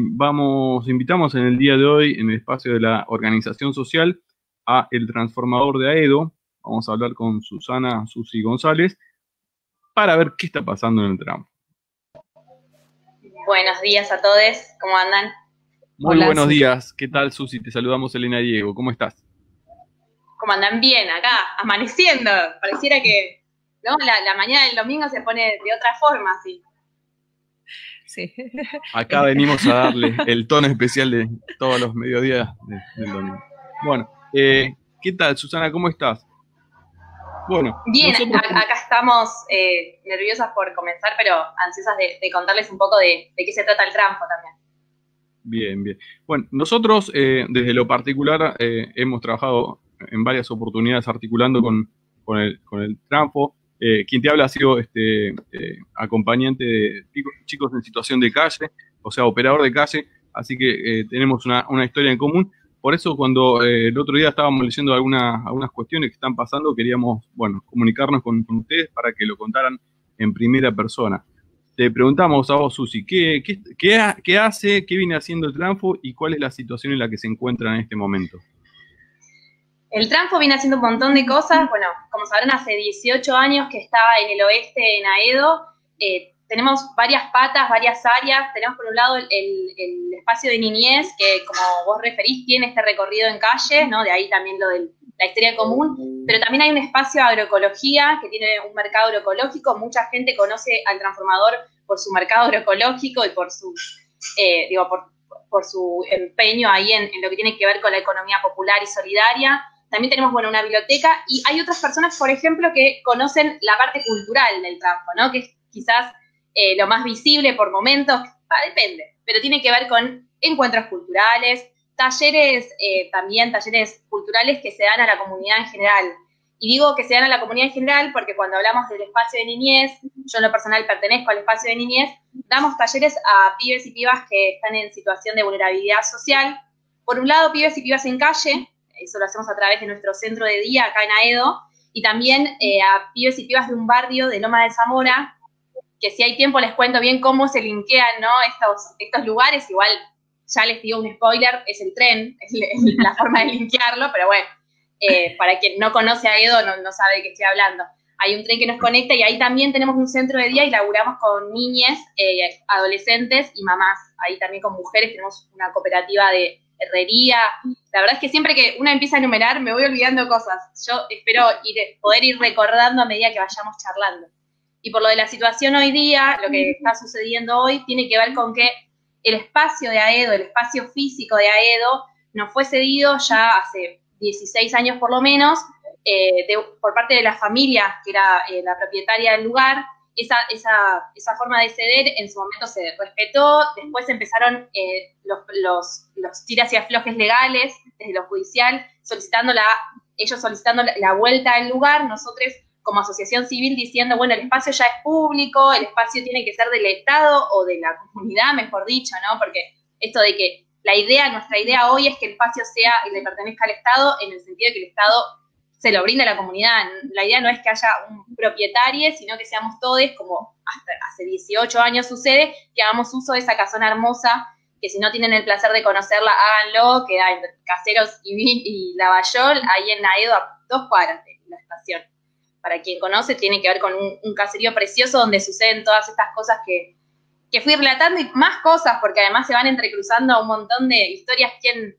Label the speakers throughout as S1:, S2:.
S1: vamos, invitamos en el día de hoy, en el espacio de la organización social, a El Transformador de Aedo. Vamos a hablar con Susana Susi González para ver qué está pasando en el tramo.
S2: Buenos días a todos, ¿cómo andan?
S1: Muy buenos días, ¿qué tal Susi? Te saludamos Elena Diego, ¿cómo estás?
S2: ¿Cómo andan bien acá? Amaneciendo, pareciera que ¿no? la, mañana del domingo se pone de otra forma, así.
S1: Sí. Acá venimos a darle el tono especial de todos los mediodías del domingo. Bueno, eh, ¿qué tal Susana? ¿Cómo estás?
S2: Bueno, bien, acá estamos eh, nerviosas por comenzar, pero ansiosas de, contarles un poco de, qué se trata el trampo también.
S1: Bien, bien. Bueno, nosotros eh, desde lo particular eh, hemos trabajado en varias oportunidades articulando con, el, con el trampo. Quien te habla ha sido este, acompañante de chicos en situación de calle, o sea, operador de calle, así que tenemos una, una historia en común. Por eso cuando eh, el otro día estábamos leyendo algunas, algunas cuestiones que están pasando, queríamos, bueno, comunicarnos con, ustedes para que lo contaran en primera persona. Te preguntamos a vos, Susi, ¿qué, qué, hace, qué viene haciendo el Tranfo y cuál es la situación en la que se encuentra en este momento?
S2: El Tranfo viene haciendo un montón de cosas. Bueno, como sabrán, hace 18 años que estaba en el oeste, en Aedo. Eh, tenemos varias patas, varias áreas. Tenemos por un lado el, espacio de niñez, que como vos referís, tiene este recorrido en calle, ¿no? De ahí también lo de la historia común. Pero también hay un espacio de agroecología que tiene un mercado agroecológico. Mucha gente conoce al transformador por su mercado agroecológico y por su, eh, digo, por, su empeño ahí en, lo que tiene que ver con la economía popular y solidaria. También tenemos, bueno, una biblioteca y hay otras personas, por ejemplo, que conocen la parte cultural del campo, ¿no? Que quizás eh, lo más visible por momentos, depende, pero tiene que ver con encuentros culturales, talleres, eh, también talleres culturales que se dan a la comunidad en general. Y digo que se dan a la comunidad en general porque cuando hablamos del espacio de niñez, yo en lo personal pertenezco al espacio de niñez, damos talleres a pibes y pibas que están en situación de vulnerabilidad social. Por un lado, pibes y pibas en calle, eso lo hacemos a través de nuestro centro de día acá en Aedo, y también eh, a pibes y pibas de un barrio de Loma de Zamora, que si hay tiempo les cuento bien cómo se linkean ¿no? estos, estos lugares, igual ya les digo un spoiler, es el tren, es la forma de linkearlo, pero bueno, eh, para quien no conoce a Edo no, no sabe de qué estoy hablando. Hay un tren que nos conecta y ahí también tenemos un centro de día y laburamos con niñas, eh, adolescentes y mamás. Ahí también con mujeres tenemos una cooperativa de herrería. La verdad es que siempre que una empieza a enumerar me voy olvidando cosas. Yo espero ir, poder ir recordando a medida que vayamos charlando. Y por lo de la situación hoy día, lo que está sucediendo hoy tiene que ver con que el espacio de AEDO, el espacio físico de AEDO, nos fue cedido ya hace 16 años por lo menos, eh, por parte de la familia que era eh, la propietaria del lugar. Esa, esa, esa, forma de ceder en su momento se respetó, después empezaron eh, los, los, tiras y aflojes legales desde lo judicial, solicitando la, ellos solicitando la vuelta al lugar, nosotros como asociación civil diciendo, bueno, el espacio ya es público, el espacio tiene que ser del Estado o de la comunidad, mejor dicho, ¿no? Porque esto de que la idea, nuestra idea hoy es que el espacio sea y le pertenezca al Estado en el sentido de que el Estado se lo brinde a la comunidad. La idea no es que haya un propietario, sino que seamos todos, como hasta hace 18 años sucede, que hagamos uso de esa casona hermosa, que si no tienen el placer de conocerla, háganlo, queda en Caseros y, y Lavallol, ahí en Naedo, a dos cuadras de la estación para quien conoce, tiene que ver con un, caserío precioso donde suceden todas estas cosas que, fui relatando y más cosas, porque además se van entrecruzando un montón de historias. Quien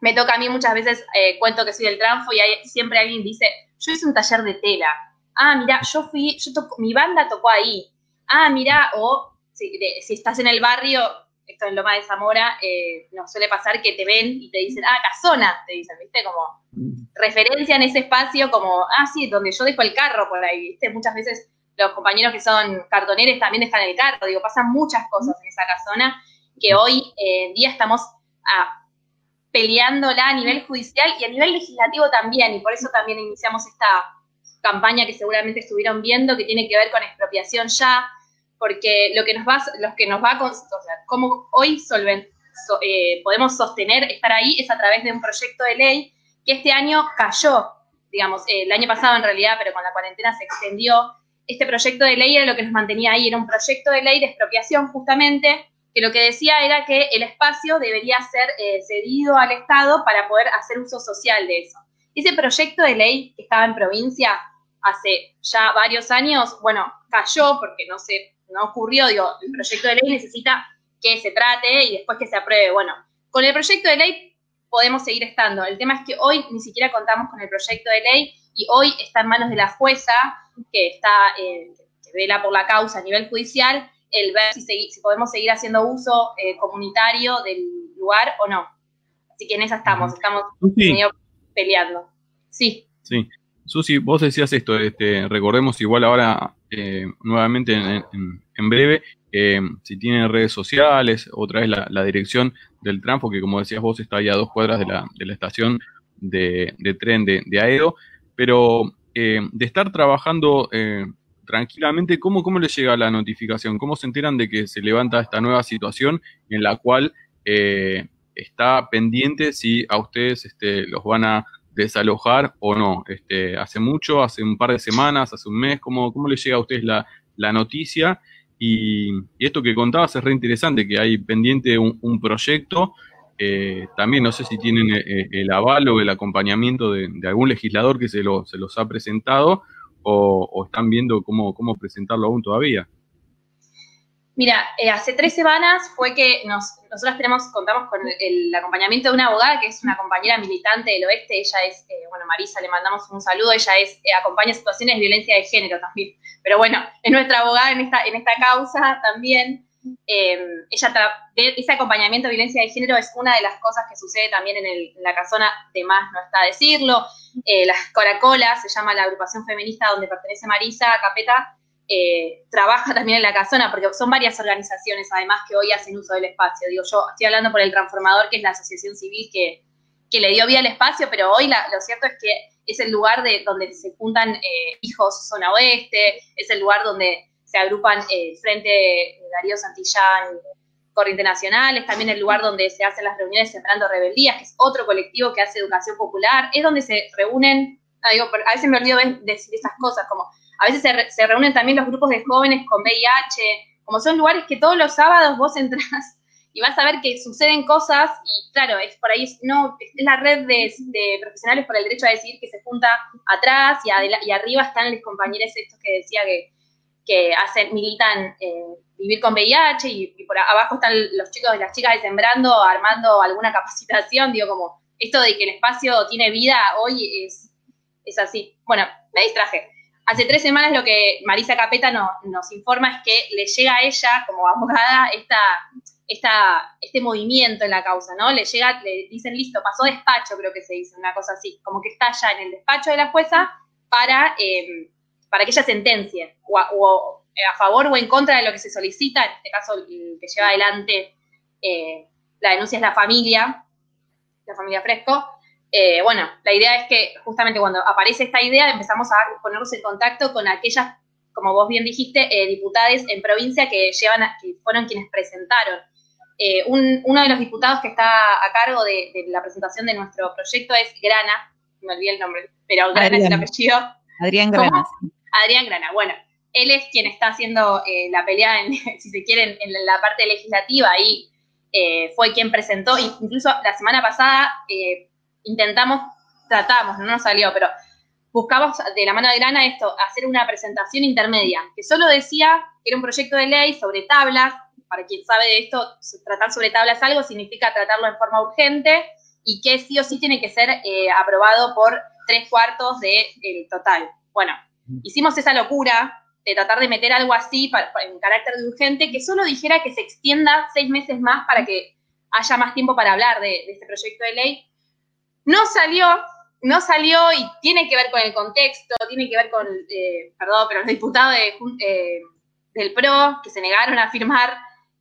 S2: me toca a mí muchas veces, eh, cuento que soy del Tranfo y siempre alguien dice, yo hice un taller de tela. Ah, mira, yo fui, yo mi banda tocó ahí. Ah, mira, o si, si estás en el barrio, esto en Loma de Zamora, eh, nos suele pasar que te ven y te dicen, ah, casona, te dicen, ¿viste? Como mm. referencia en ese espacio, como, ah, sí, donde yo dejo el carro por ahí, ¿viste? Muchas veces los compañeros que son cartoneros también dejan el carro, digo, pasan muchas cosas en esa casona que hoy en día estamos ah, peleándola a nivel judicial y a nivel legislativo también, y por eso también iniciamos esta campaña que seguramente estuvieron viendo, que tiene que ver con expropiación ya, porque lo que nos va, los que nos va a, o sea, cómo hoy solven, eh, podemos sostener estar ahí es a través de un proyecto de ley que este año cayó, digamos, eh, el año pasado en realidad, pero con la cuarentena se extendió. Este proyecto de ley era lo que nos mantenía ahí, era un proyecto de ley de expropiación justamente que lo que decía era que el espacio debería ser eh, cedido al Estado para poder hacer uso social de eso. Ese proyecto de ley que estaba en provincia hace ya varios años, bueno, cayó porque no se, no ocurrió, digo, el proyecto de ley necesita que se trate y después que se apruebe. Bueno, con el proyecto de ley podemos seguir estando. El tema es que hoy ni siquiera contamos con el proyecto de ley y hoy está en manos de la jueza que está, eh, que vela por la causa a nivel judicial, el ver si, si podemos seguir haciendo uso eh, comunitario del lugar o no. Así que en esa estamos, estamos medio peleando. Sí.
S1: Sí. Susi, vos decías esto, este, recordemos igual ahora eh, nuevamente en, breve, si tienen redes sociales, otra vez la, dirección del Tranfo, que como decías vos está ahí a dos cuadras de la, de la estación de, tren de, de, Aedo, pero eh, de estar trabajando eh, tranquilamente, ¿cómo, ¿cómo les llega la notificación? ¿Cómo se enteran de que se levanta esta nueva situación en la cual está pendiente si a ustedes este, los van a desalojar o no. Este, hace mucho, hace un par de semanas, hace un mes, ¿cómo, cómo le llega a ustedes la, noticia? Y, esto que contabas es re interesante, que hay pendiente un, proyecto. Eh, también no sé si tienen eh, eh, el, aval o el acompañamiento de, algún legislador que se, lo, se los ha presentado o, o están viendo cómo, cómo presentarlo aún todavía.
S2: Mira, eh, hace tres semanas fue que nos, nosotros tenemos, contamos con el, acompañamiento de una abogada que es una compañera militante del oeste. Ella es, eh, bueno, Marisa, le mandamos un saludo. Ella es, eh, acompaña situaciones de violencia de género también. Pero bueno, es nuestra abogada en esta, en esta causa también. Ella ese acompañamiento de violencia de género es una de las cosas que sucede también en, en la casona, de más no está decirlo. las Coracolas, se llama la agrupación feminista donde pertenece Marisa Capeta eh, trabaja también en la casona, porque son varias organizaciones además que hoy hacen uso del espacio. Digo, yo estoy hablando por el Transformador, que es la asociación civil que, le dio vida al espacio, pero hoy lo cierto es que es el lugar de donde se juntan eh, hijos zona oeste, es el lugar donde se agrupan eh, Frente Darío Santillán, Corriente Nacional, es también el lugar donde se hacen las reuniones Sembrando Rebeldías, que es otro colectivo que hace educación popular, es donde se reúnen, digo, a veces me olvido decir esas cosas, como a veces se, reúnen también los grupos de jóvenes con VIH, como son lugares que todos los sábados vos entras y vas a ver que suceden cosas y claro, es por ahí, no, es la red de, profesionales por el derecho a decidir que se junta atrás y, y arriba están los compañeros estos que decía que, que hacen, militan eh, vivir con VIH y, por abajo están los chicos y las chicas de Sembrando armando alguna capacitación, digo como esto de que el espacio tiene vida hoy es, es así. Bueno, me distraje. Hace tres semanas lo que Marisa Capeta nos informa es que le llega a ella, como abogada, esta, esta, este movimiento en la causa, ¿no? Le llega, le dicen, listo, pasó despacho, creo que se dice, una cosa así, como que está ya en el despacho de la jueza para, em, para que ella sentencie, o, a, favor o en contra de lo que se solicita, en este caso el que lleva adelante eh, la denuncia es la familia, la familia Fresco, eh, bueno, la idea es que justamente cuando aparece esta idea empezamos a ponernos en contacto con aquellas, como vos bien dijiste, eh, diputadas en provincia que, llevan que fueron quienes presentaron. Eh, uno de los diputados que está a cargo de, la presentación de nuestro proyecto es Grana, me olvidé el nombre, pero Grana es el apellido.
S3: Adrián Grana.
S2: Adrián Grana, bueno. Él es quien está haciendo la pelea, en, si se quiere, en, la parte legislativa y fue quien presentó, incluso la semana pasada intentamos, tratamos, no nos salió, pero buscamos de la mano de Grana esto, hacer una presentación intermedia, que solo decía que era un proyecto de ley sobre tablas, para quien sabe de esto, tratar sobre tablas algo significa tratarlo en forma urgente y que sí o sí tiene que ser eh, aprobado por tres cuartos del total. Bueno, hicimos esa locura de tratar de meter algo así en carácter de urgente, que solo dijera que se extienda seis meses más para que haya más tiempo para hablar de este proyecto de ley, no salió, no salió y tiene que ver con el contexto, tiene que ver con, eh, perdón, pero los diputados eh, del PRO que se negaron a firmar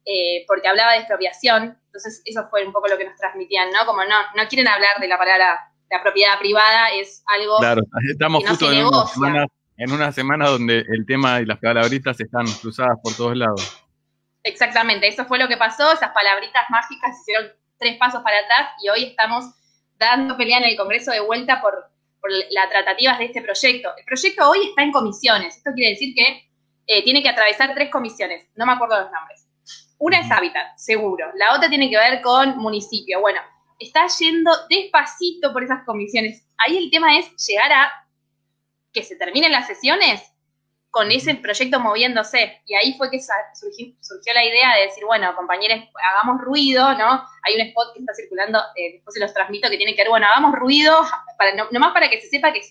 S2: eh, porque hablaba de expropiación. Entonces, eso fue un poco lo que nos transmitían, ¿no? Como no, no quieren hablar de la palabra la propiedad privada, es algo.
S1: Claro, estamos justo en una, semana, en una semana donde el tema y las palabritas están cruzadas por todos lados.
S2: Exactamente, eso fue lo que pasó, esas palabritas mágicas hicieron tres pasos para atrás y hoy estamos dando pelea en el Congreso de vuelta por, por las tratativas de este proyecto. El proyecto hoy está en comisiones. Esto quiere decir que eh, tiene que atravesar tres comisiones. No me acuerdo los nombres. una es hábitat, seguro. La otra tiene que ver con municipio. Bueno, está yendo despacito por esas comisiones. Ahí el tema es llegar a que se terminen las sesiones con ese proyecto moviéndose. Y ahí fue que surgió, la idea de decir, bueno, compañeros, hagamos ruido, ¿no? Hay un spot que está circulando, eh, después se los transmito, que tiene que ver, bueno, hagamos ruido, para, no, nomás para que se sepa que,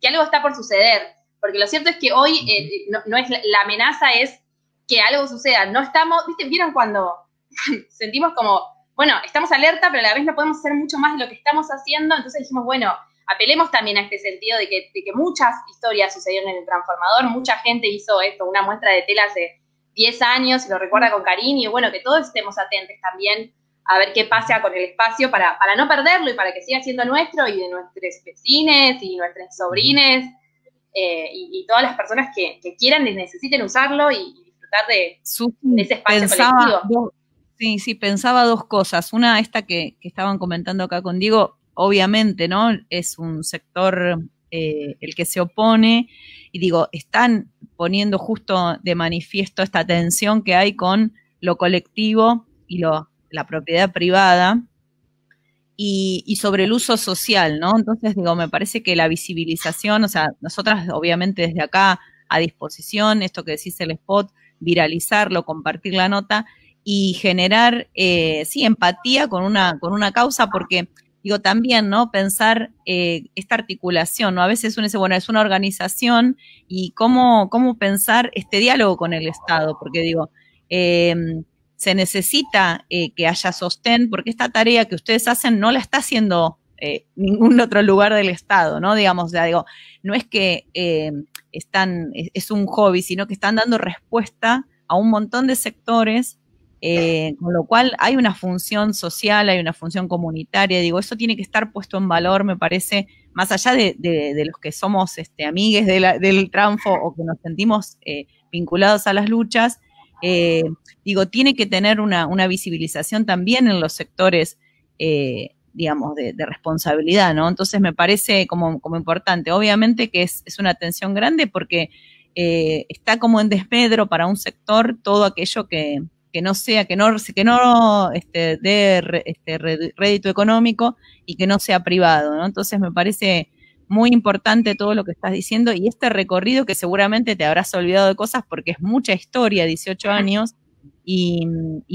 S2: que algo está por suceder. Porque lo cierto es que hoy eh, no, es la, amenaza es que algo suceda. No estamos, ¿viste? ¿Vieron cuando sentimos como, bueno, estamos alerta, pero a la vez no podemos hacer mucho más de lo que estamos haciendo? Entonces dijimos, bueno, apelemos también a este sentido de que, muchas historias sucedieron en el transformador, mucha gente hizo esto, una muestra de tela hace 10 años y lo recuerda con cariño, y bueno, que todos estemos atentos también a ver qué pasa con el espacio para, para no perderlo y para que siga siendo nuestro y de nuestros vecines y nuestros sobrines eh, y, todas las personas que, quieran y necesiten usarlo y, disfrutar de, ese espacio colectivo.
S3: sí, sí, pensaba dos cosas. Una, esta que, que estaban comentando acá con Diego, obviamente, ¿no? Es un sector eh, el que se opone y digo, están poniendo justo de manifiesto esta tensión que hay con lo colectivo y lo, la propiedad privada y, sobre el uso social, ¿no? Entonces, digo, me parece que la visibilización, o sea, nosotras obviamente desde acá a disposición, esto que decís el spot, viralizarlo, compartir la nota y generar, eh, sí, empatía con una, con una causa, porque digo, también, ¿no? Pensar eh, esta articulación, ¿no? A veces uno dice, bueno, es una organización y cómo, cómo pensar este diálogo con el Estado, porque digo, em, se necesita eh, que haya sostén, porque esta tarea que ustedes hacen no la está haciendo eh, ningún otro lugar del Estado, ¿no? Digamos, ya digo, no es que em, están, es un hobby, sino que están dando respuesta a un montón de sectores eh, con lo cual hay una función social, hay una función comunitaria, digo, eso tiene que estar puesto en valor, me parece, más allá de, los que somos este, amigues del Tranfo o que nos sentimos eh, vinculados a las luchas, eh, digo, tiene que tener una, visibilización también en los sectores, digamos, de, responsabilidad, ¿no? Entonces me parece como, importante. Obviamente que es, es una atención grande porque está como en desmedro para un sector todo aquello que, que no sea, que no, que no este, dé este, rédito económico y que no sea privado, ¿no? Entonces me parece muy importante todo lo que estás diciendo y este recorrido que seguramente te habrás olvidado de cosas porque es mucha historia, 18 años, y,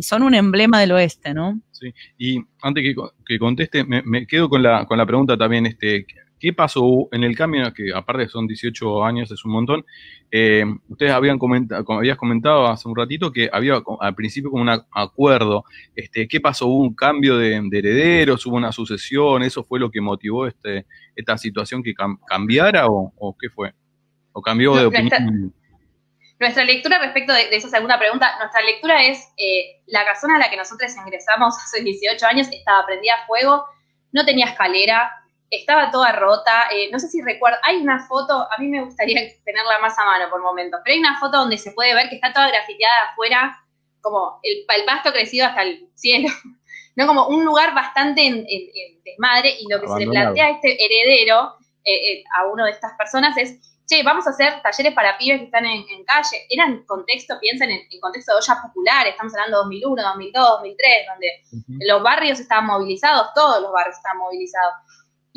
S3: son un emblema del oeste, ¿no?
S1: Sí, y antes que, conteste, me, me, quedo con la, con la pregunta también, este, ¿Qué pasó en el cambio? Que aparte son 18 años, es un montón. Eh, ustedes habían comentado, como habías comentado hace un ratito, que había al principio como un acuerdo. Este, ¿Qué pasó? ¿Hubo un cambio de, herederos? ¿Hubo una sucesión? ¿Eso fue lo que motivó este, esta situación que cambiara o, qué fue? ¿O cambió de opinión?
S2: Nuestra lectura respecto de, esa segunda pregunta, nuestra lectura es eh, la casona a la que nosotros ingresamos hace 18 años estaba prendida a fuego, no tenía escalera, estaba toda rota. Eh, no sé si recuerdo, hay una foto, a mí me gustaría tenerla más a mano por momentos, pero hay una foto donde se puede ver que está toda grafiteada afuera, como el, pasto crecido hasta el cielo, ¿no? Como un lugar bastante en, desmadre, y lo que se le plantea a este heredero, eh, eh, a uno de estas personas, es, che, vamos a hacer talleres para pibes que están en, calle. Eran contexto, piensen en, contexto de ollas populares, estamos hablando de 2001, 2002, 2003, donde los barrios estaban movilizados, todos los barrios estaban movilizados.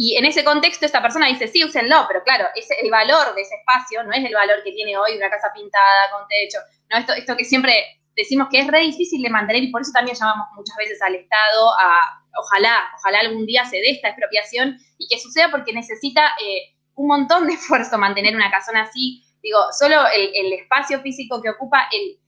S2: Y en ese contexto esta persona dice, sí, úsenlo, pero claro, ese, el valor de ese espacio no es el valor que tiene hoy una casa pintada con techo, no esto, esto que siempre decimos que es re difícil de mantener y por eso también llamamos muchas veces al Estado a, ojalá, ojalá algún día se dé esta expropiación y que suceda porque necesita eh, un montón de esfuerzo mantener una casona así. Digo, solo el, espacio físico que ocupa, el,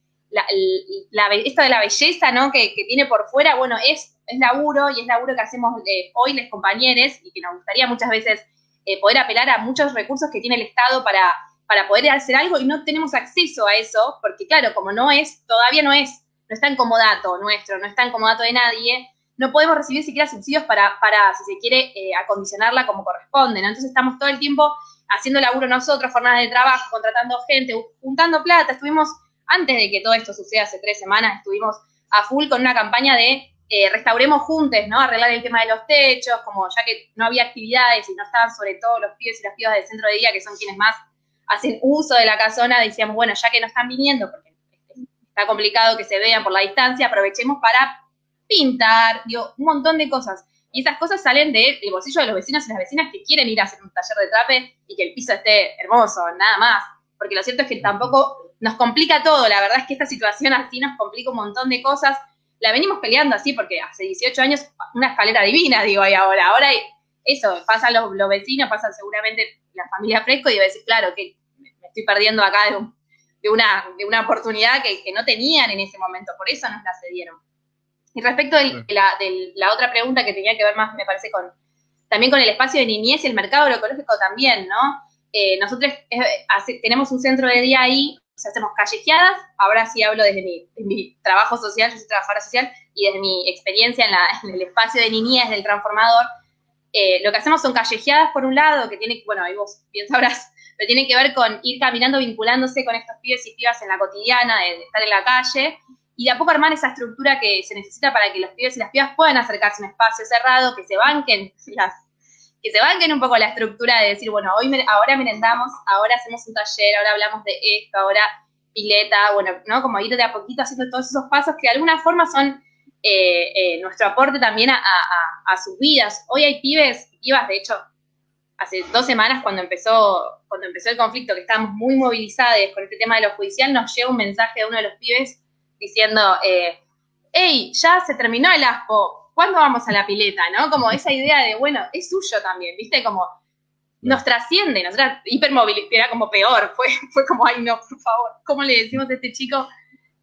S2: la, esto de la belleza ¿no? que, que tiene por fuera, bueno, es es laburo y es laburo que hacemos eh, hoy los compañeros y que nos gustaría muchas veces eh, poder apelar a muchos recursos que tiene el Estado para, para poder hacer algo y no tenemos acceso a eso, porque claro, como no es, todavía no es, no está en comodato nuestro, no está en comodato de nadie, no podemos recibir siquiera subsidios para, para si se quiere, eh, acondicionarla como corresponde, Entonces estamos todo el tiempo haciendo laburo nosotros, jornadas de trabajo, contratando gente, juntando plata, estuvimos, antes de que todo esto suceda hace tres semanas, estuvimos a full con una campaña de eh, restauremos juntos, ¿no? Arreglar el tema de los techos, como ya que no había actividades y no estaban sobre todo los pibes y las pibas del centro de día, que son quienes más hacen uso de la casona, decíamos, bueno, ya que no están viniendo, porque está complicado que se vean por la distancia, aprovechemos para pintar, digo, un montón de cosas. Y esas cosas salen del bolsillo de los vecinos y las vecinas que quieren ir a hacer un taller de trape y que el piso esté hermoso, nada más. Porque lo cierto es que tampoco nos complica todo. La verdad es que esta situación así nos complica un montón de cosas. La venimos peleando así porque hace 18 años una escalera divina, digo, y ahora. Ahora eso, pasan los, vecinos, pasan seguramente la familia Fresco y debe decir, claro, que me estoy perdiendo acá de, una, de una oportunidad que, que no tenían en ese momento. Por eso nos la cedieron. Y respecto de la, la, otra pregunta que tenía que ver más, me parece, con también con el espacio de niñez y el mercado agroecológico también, ¿no? Eh, nosotros eh, tenemos un centro de día ahí, hacemos callejeadas, ahora sí hablo desde mi, trabajo social, yo soy trabajadora social, y desde mi experiencia en, el espacio de niñez del transformador, eh, lo que hacemos son callejeadas por un lado, que tiene, bueno, ahí vos bien sabrás, pero tiene que ver con ir caminando, vinculándose con estos pibes y pibas en la cotidiana, de estar en la calle, y de a poco armar esa estructura que se necesita para que los pibes y las pibas puedan acercarse a un espacio cerrado, que se banquen que se banquen un poco la estructura de decir, bueno, hoy ahora merendamos, ahora hacemos un taller, ahora hablamos de esto, ahora pileta, bueno, ¿no? Como ir de a poquito haciendo todos esos pasos que de alguna forma son eh, eh, nuestro aporte también a, sus vidas. Hoy hay pibes pibas, de hecho, hace dos semanas cuando empezó, cuando empezó el conflicto, que estábamos muy movilizados con este tema de lo judicial, nos llega un mensaje de uno de los pibes diciendo, eh, hey, ya se terminó el aspo, ¿cuándo vamos a la pileta? ¿No? Como esa idea de, bueno, es suyo también, ¿viste? Como nos trasciende, nosotras hipermovilidad, era como peor, fue, fue como, ay no, por favor, ¿cómo le decimos a este chico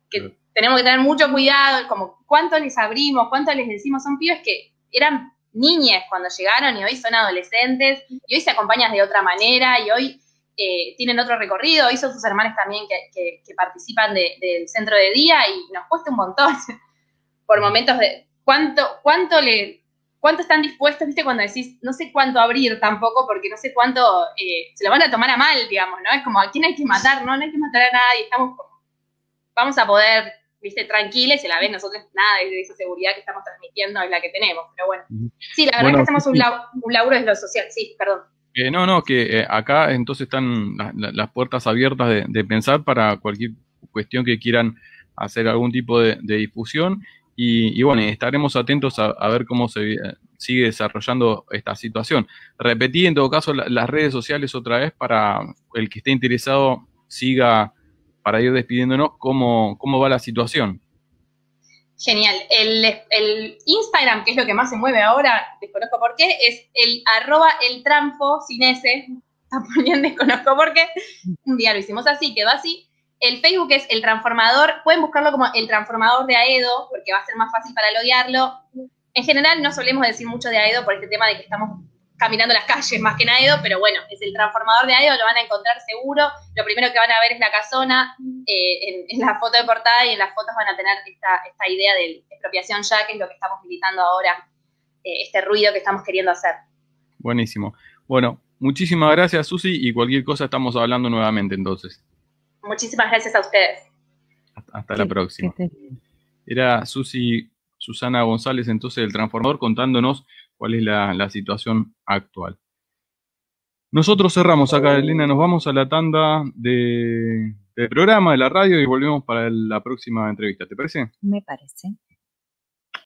S2: que tenemos que tener mucho cuidado, como cuánto les abrimos, cuánto les decimos, son pibes que eran niñas cuando llegaron y hoy son adolescentes y hoy se acompañan de otra manera y hoy eh, tienen otro recorrido, hizo sus hermanos también que, participan del centro de día y nos cuesta un montón por momentos de cuánto, cuánto le, cuánto están dispuestos, viste, cuando decís, no sé cuánto abrir tampoco, porque no sé cuánto eh, se lo van a tomar a mal, digamos, ¿no? Es como, ¿a quién hay que matar? No, no hay que matar a nadie, estamos vamos a poder, viste, tranquiles, y a la vez nosotros nada de esa seguridad que estamos transmitiendo es la que tenemos, pero bueno. Sí, la verdad es que hacemos un, un laburo en lo social, sí, perdón.
S1: Eh, no, no, que eh, acá entonces están las puertas abiertas de, pensar para cualquier cuestión que quieran hacer algún tipo de, difusión y, bueno, estaremos atentos a, ver cómo se eh, sigue desarrollando esta situación. Repetí en todo caso las redes sociales otra vez para el que esté interesado siga para ir despidiéndonos cómo, cómo va la situación.
S2: Genial. El, Instagram, que es lo que más se mueve ahora, desconozco por qué, es el arroba el trampo sin ese. También desconozco por qué. Un día lo hicimos así, quedó así. El Facebook es el transformador. Pueden buscarlo como el transformador de Aedo, porque va a ser más fácil para loguearlo. En general no solemos decir mucho de Aedo por este tema de que estamos caminando las calles más que Aedo, pero bueno, es el transformador de Aedo, lo van a encontrar seguro. Lo primero que van a ver es la casona, eh, en, la foto de portada y en las fotos van a tener esta, idea de expropiación ya, que es lo que estamos militando ahora, eh, este ruido que estamos queriendo hacer.
S1: Buenísimo. Bueno, muchísimas gracias Susi y cualquier cosa estamos hablando nuevamente entonces.
S2: Muchísimas gracias a ustedes.
S1: Hasta, la próxima. Era Susi Susana González entonces del Transformador contándonos cuál es la, situación actual. Nosotros cerramos acá, Elena, nos vamos a la tanda de, del programa, de la radio y volvemos para la próxima entrevista, ¿te parece?
S3: Me parece.